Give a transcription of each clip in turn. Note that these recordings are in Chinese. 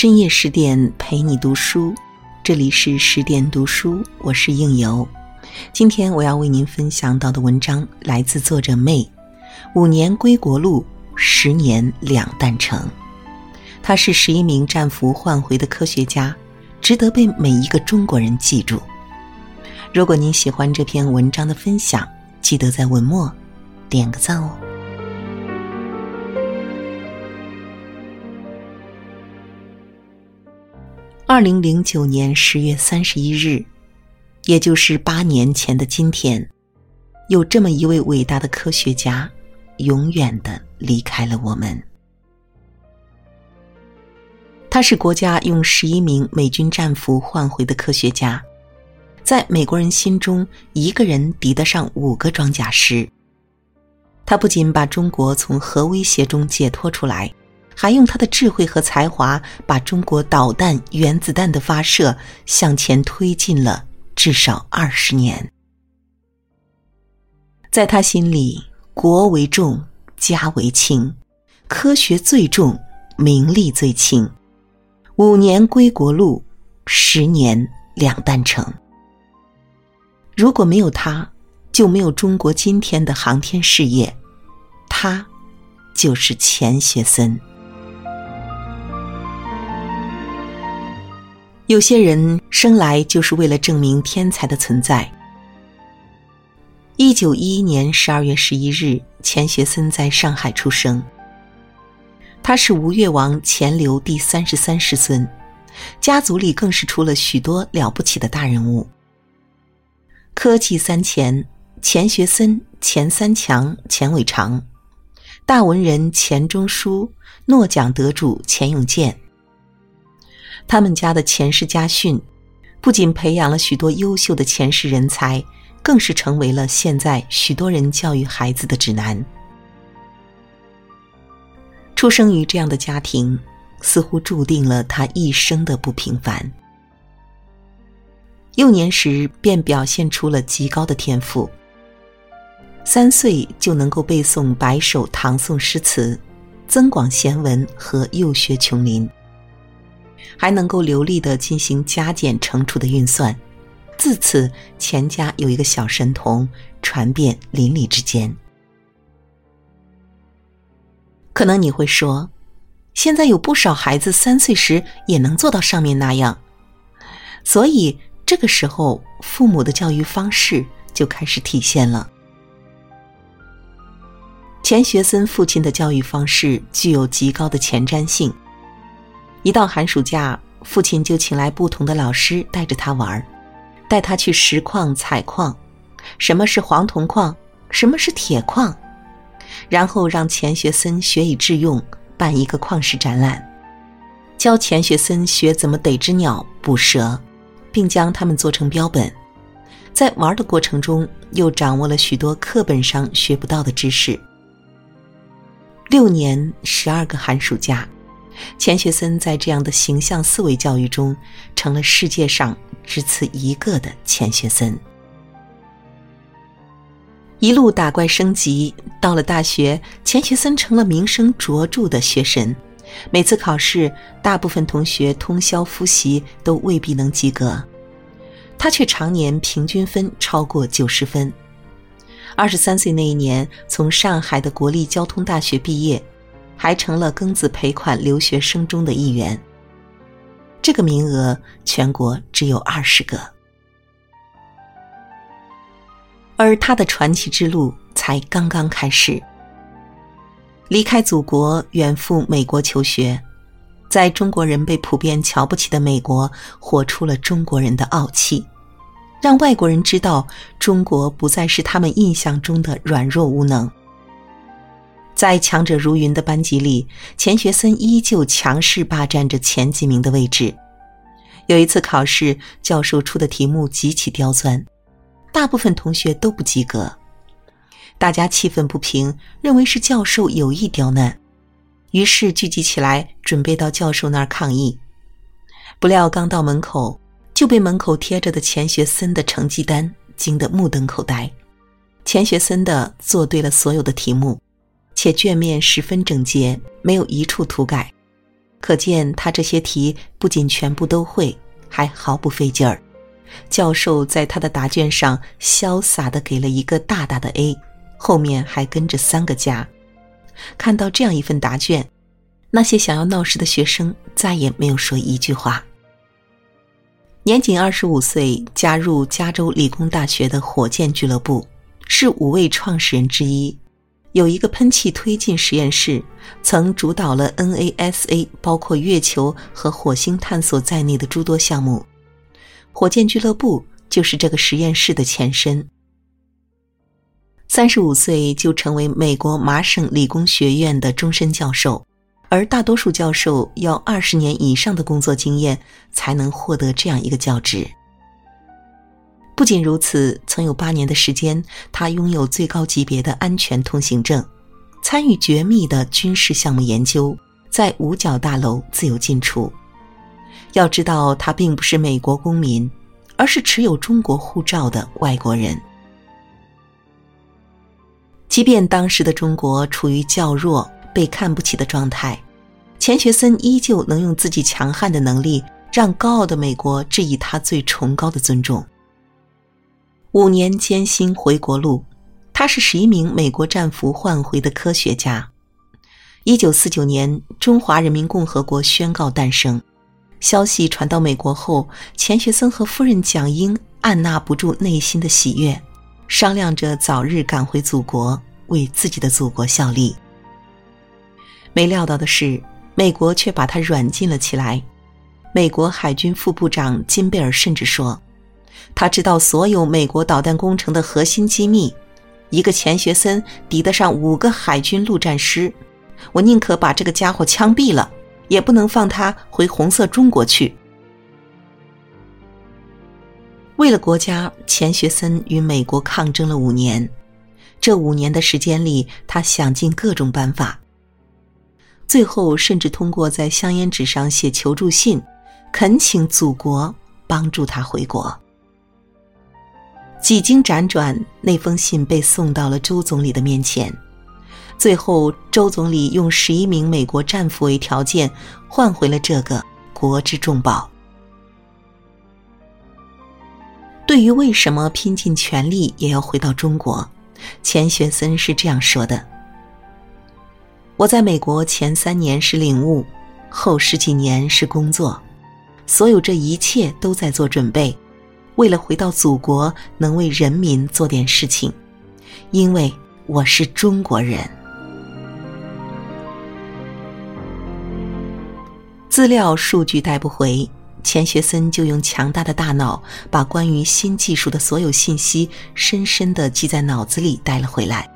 深夜十点陪你读书，这里是十点读书，我是应由。今天我要为您分享到的文章来自作者妹。五年归国路，十年两弹成。他是十一名战俘换回的科学家，值得被每一个中国人记住。如果您喜欢这篇文章的分享，记得在文末点个赞哦。二零零九年十月三十一日，也就是八年前的今天，有这么一位伟大的科学家，永远的离开了我们。他是国家用十一名美军战俘换回的科学家，在美国人心中，一个人抵得上五个装甲师。他不仅把中国从核威胁中解脱出来。还用他的智慧和才华，把中国导弹、原子弹的发射向前推进了至少二十年。在他心里，国为重，家为轻，科学最重，名利最轻。五年归国路，十年两弹成。如果没有他，就没有中国今天的航天事业。他，就是钱学森。有些人生来就是为了证明天才的存在。一九一一年十二月十一日，钱学森在上海出生。他是吴越王钱镠第三十三世孙，家族里更是出了许多了不起的大人物。科技三钱：钱学森、钱三强、钱伟长；大文人钱钟书，诺奖得主钱永健。他们家的钱氏家训，不仅培养了许多优秀的前世人才，更是成为了现在许多人教育孩子的指南。出生于这样的家庭，似乎注定了他一生的不平凡。幼年时便表现出了极高的天赋，三岁就能够背诵百首唐宋诗词，增广贤文和幼学琼林。还能够流利的进行加减乘除的运算，自此钱家有一个小神童传遍邻里之间。可能你会说，现在有不少孩子三岁时也能做到上面那样，所以这个时候父母的教育方式就开始体现了。钱学森父亲的教育方式具有极高的前瞻性。一到寒暑假，父亲就请来不同的老师带着他玩带他去石矿采矿，什么是黄铜矿，什么是铁矿，然后让钱学森学以致用，办一个矿石展览，教钱学森学怎么逮只鸟、捕蛇，并将它们做成标本。在玩的过程中，又掌握了许多课本上学不到的知识。六年十二个寒暑假。钱学森在这样的形象思维教育中，成了世界上只此一个的钱学森。一路打怪升级，到了大学，钱学森成了名声卓著的学神。每次考试，大部分同学通宵复习都未必能及格，他却常年平均分超过九十分。二十三岁那一年，从上海的国立交通大学毕业。还成了庚子赔款留学生中的一员。这个名额全国只有二十个，而他的传奇之路才刚刚开始。离开祖国，远赴美国求学，在中国人被普遍瞧不起的美国，活出了中国人的傲气，让外国人知道中国不再是他们印象中的软弱无能。在强者如云的班级里，钱学森依旧强势霸占着前几名的位置。有一次考试，教授出的题目极其刁钻，大部分同学都不及格。大家气愤不平，认为是教授有意刁难，于是聚集起来准备到教授那儿抗议。不料刚到门口，就被门口贴着的钱学森的成绩单惊得目瞪口呆。钱学森的做对了所有的题目。且卷面十分整洁，没有一处涂改。可见他这些题不仅全部都会，还毫不费劲儿。教授在他的答卷上潇洒地给了一个大大的 A，后面还跟着三个加。看到这样一份答卷，那些想要闹事的学生再也没有说一句话。年仅二十五岁，加入加州理工大学的火箭俱乐部，是五位创始人之一。有一个喷气推进实验室，曾主导了 NASA 包括月球和火星探索在内的诸多项目。火箭俱乐部就是这个实验室的前身。三十五岁就成为美国麻省理工学院的终身教授，而大多数教授要二十年以上的工作经验才能获得这样一个教职。不仅如此，曾有八年的时间，他拥有最高级别的安全通行证，参与绝密的军事项目研究，在五角大楼自由进出。要知道，他并不是美国公民，而是持有中国护照的外国人。即便当时的中国处于较弱、被看不起的状态，钱学森依旧能用自己强悍的能力，让高傲的美国致以他最崇高的尊重。五年艰辛回国路，他是十一名美国战俘换回的科学家。一九四九年，中华人民共和国宣告诞生。消息传到美国后，钱学森和夫人蒋英按捺不住内心的喜悦，商量着早日赶回祖国，为自己的祖国效力。没料到的是，美国却把他软禁了起来。美国海军副部长金贝尔甚至说：“他知道所有美国导弹工程的核心机密，一个钱学森抵得上五个海军陆战师。我宁可把这个家伙枪毙了。”也不能放他回红色中国去。为了国家，钱学森与美国抗争了五年。这五年的时间里，他想尽各种办法，最后甚至通过在香烟纸上写求助信，恳请祖国帮助他回国。几经辗转，那封信被送到了周总理的面前。最后，周总理用十一名美国战俘为条件，换回了这个国之重宝。对于为什么拼尽全力也要回到中国，钱学森是这样说的：“我在美国前三年是领悟，后十几年是工作，所有这一切都在做准备，为了回到祖国，能为人民做点事情，因为我是中国人。”资料数据带不回，钱学森就用强大的大脑把关于新技术的所有信息深深的记在脑子里带了回来。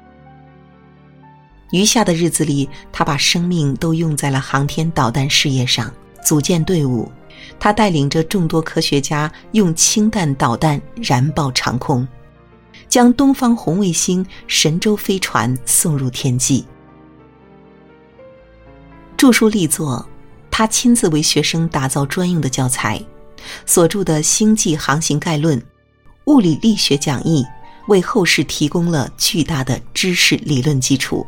余下的日子里，他把生命都用在了航天导弹事业上，组建队伍。他带领着众多科学家用氢弹导弹燃爆长空，将东方红卫星、神舟飞船送入天际。著书立作。他亲自为学生打造专用的教材，所著的《星际航行概论》《物理力学讲义》为后世提供了巨大的知识理论基础。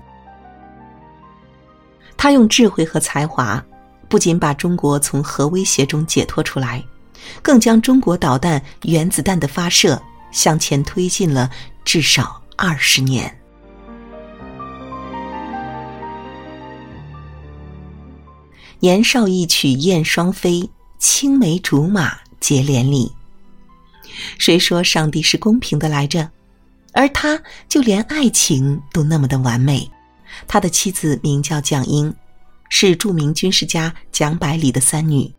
他用智慧和才华，不仅把中国从核威胁中解脱出来，更将中国导弹、原子弹的发射向前推进了至少二十年。年少一曲燕双飞，青梅竹马结连理。谁说上帝是公平的来着？而他就连爱情都那么的完美。他的妻子名叫蒋英，是著名军事家蒋百里的三女。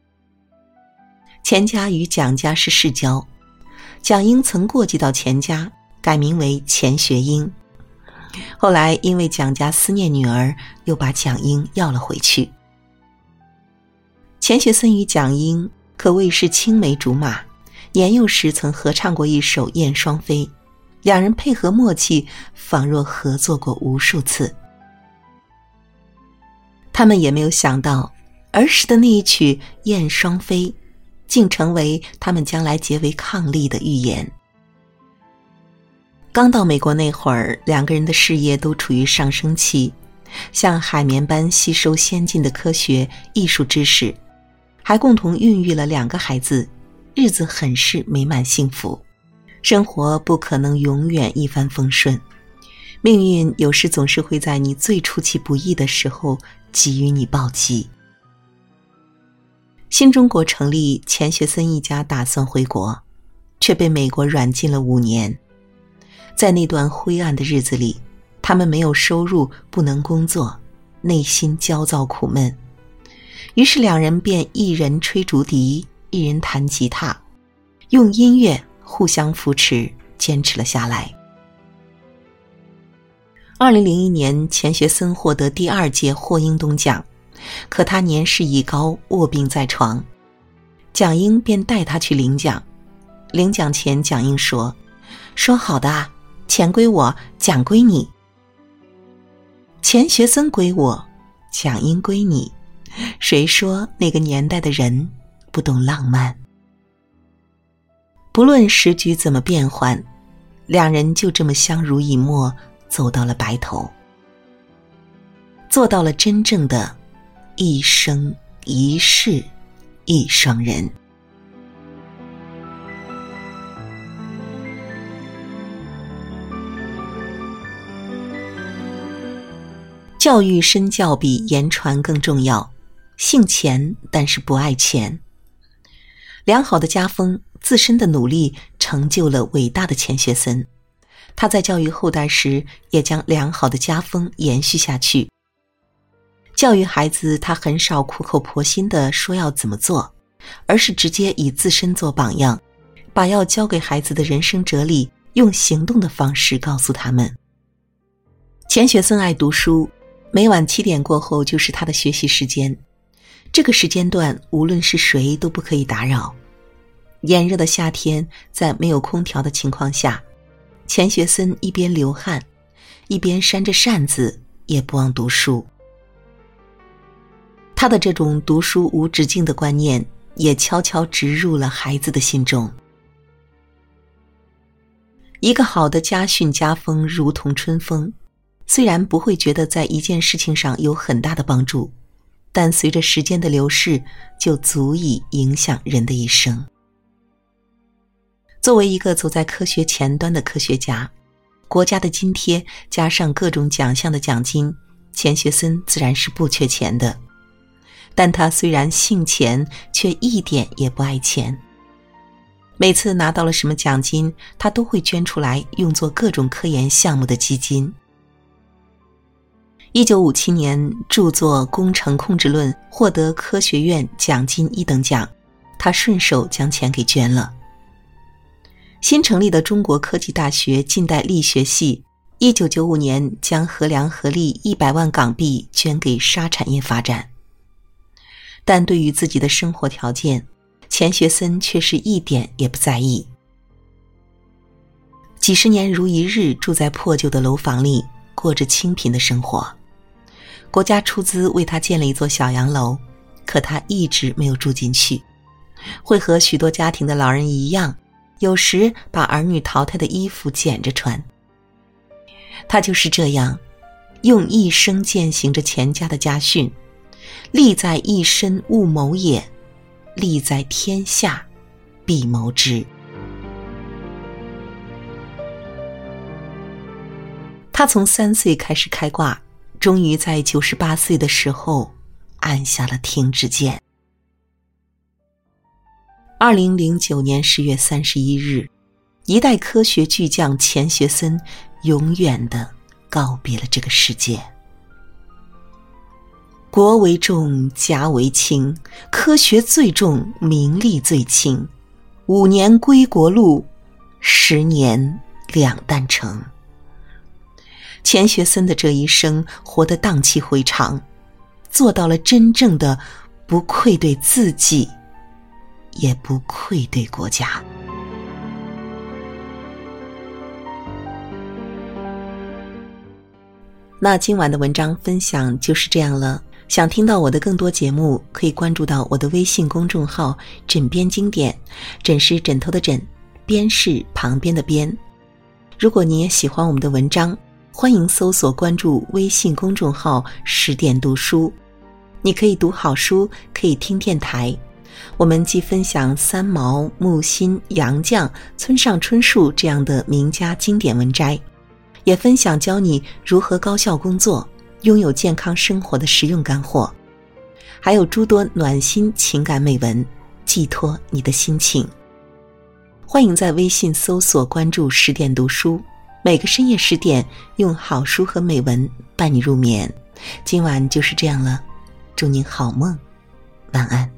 钱家与蒋家是世交，蒋英曾过继到钱家，改名为钱学英。后来因为蒋家思念女儿，又把蒋英要了回去。钱学森与蒋英可谓是青梅竹马，年幼时曾合唱过一首《燕双飞》，两人配合默契，仿若合作过无数次。他们也没有想到，儿时的那一曲《燕双飞》，竟成为他们将来结为伉俪的预言。刚到美国那会儿，两个人的事业都处于上升期，像海绵般吸收先进的科学艺术知识，还共同孕育了两个孩子，日子很是美满幸福。生活不可能永远一帆风顺，命运有时总是会在你最出其不意的时候给予你暴击。新中国成立，钱学森一家打算回国，却被美国软禁了五年。在那段灰暗的日子里，他们没有收入，不能工作，内心焦躁苦闷。于是两人便一人吹竹笛，一人弹吉他，用音乐互相扶持，坚持了下来。二零零一年，钱学森获得第二届霍英东奖。可他年事已高，卧病在床，蒋英便带他去领奖。领奖前，蒋英说：“说好的啊，钱归我，奖归你。钱学森归我，蒋英归你。谁说那个年代的人不懂浪漫？不论时局怎么变换，两人就这么相濡以沫，走到了白头，做到了真正的。”一生一世一双人。教育身教比言传更重要。姓钱，但是不爱钱。良好的家风，自身的努力，成就了伟大的钱学森。他在教育后代时，也将良好的家风延续下去。教育孩子，他很少苦口婆心的说要怎么做，而是直接以自身做榜样，把要教给孩子的人生哲理用行动的方式告诉他们。钱学森爱读书，每晚七点过后就是他的学习时间，这个时间段无论是谁都不可以打扰。炎热的夏天，在没有空调的情况下，钱学森一边流汗，一边扇着扇子，也不忘读书。他的这种读书无止境的观念，也悄悄植入了孩子的心中。一个好的家训家风如同春风，虽然不会觉得在一件事情上有很大的帮助，但随着时间的流逝，就足以影响人的一生。作为一个走在科学前端的科学家，国家的津贴加上各种奖项的奖金，钱学森自然是不缺钱的。但他虽然姓钱，却一点也不爱钱。每次拿到了什么奖金，他都会捐出来，用作各种科研项目的基金。一九五七年著作《工程控制论》获得科学院奖金一等奖，他顺手将钱给捐了。新成立的中国科技大学近代力学系，一九九五年将核良合力一百万港币捐给沙产业发展。但对于自己的生活条件，钱学森却是一点也不在意。几十年如一日住在破旧的楼房里，过着清贫的生活。国家出资为他建了一座小洋楼，可他一直没有住进去。会和许多家庭的老人一样，有时把儿女淘汰的衣服捡着穿。他就是这样，用一生践行着钱家的家训。利在一身勿谋也，利在天下必谋之。他从三岁开始开挂，终于在九十八岁的时候按下了停止键。二零零九年十月三十一日，一代科学巨匠钱学森永远的告别了这个世界。国为重，家为轻，科学最重，名利最轻。五年归国路，十年两担成。钱学森的这一生活得荡气回肠，做到了真正的不愧对自己，也不愧对国家。那今晚的文章分享就是这样了。想听到我的更多节目，可以关注到我的微信公众号“枕边经典”，枕是枕头的枕，边是旁边的边。如果你也喜欢我们的文章，欢迎搜索关注微信公众号“十点读书”，你可以读好书，可以听电台。我们既分享三毛、木心、杨绛、村上春树这样的名家经典文摘，也分享教你如何高效工作、拥有健康生活的实用干货，还有诸多暖心情感美文，寄托你的心情。欢迎在微信搜索关注“十点读书”。每个深夜十点，用好书和美文伴你入眠。今晚就是这样了，祝您好梦，晚安。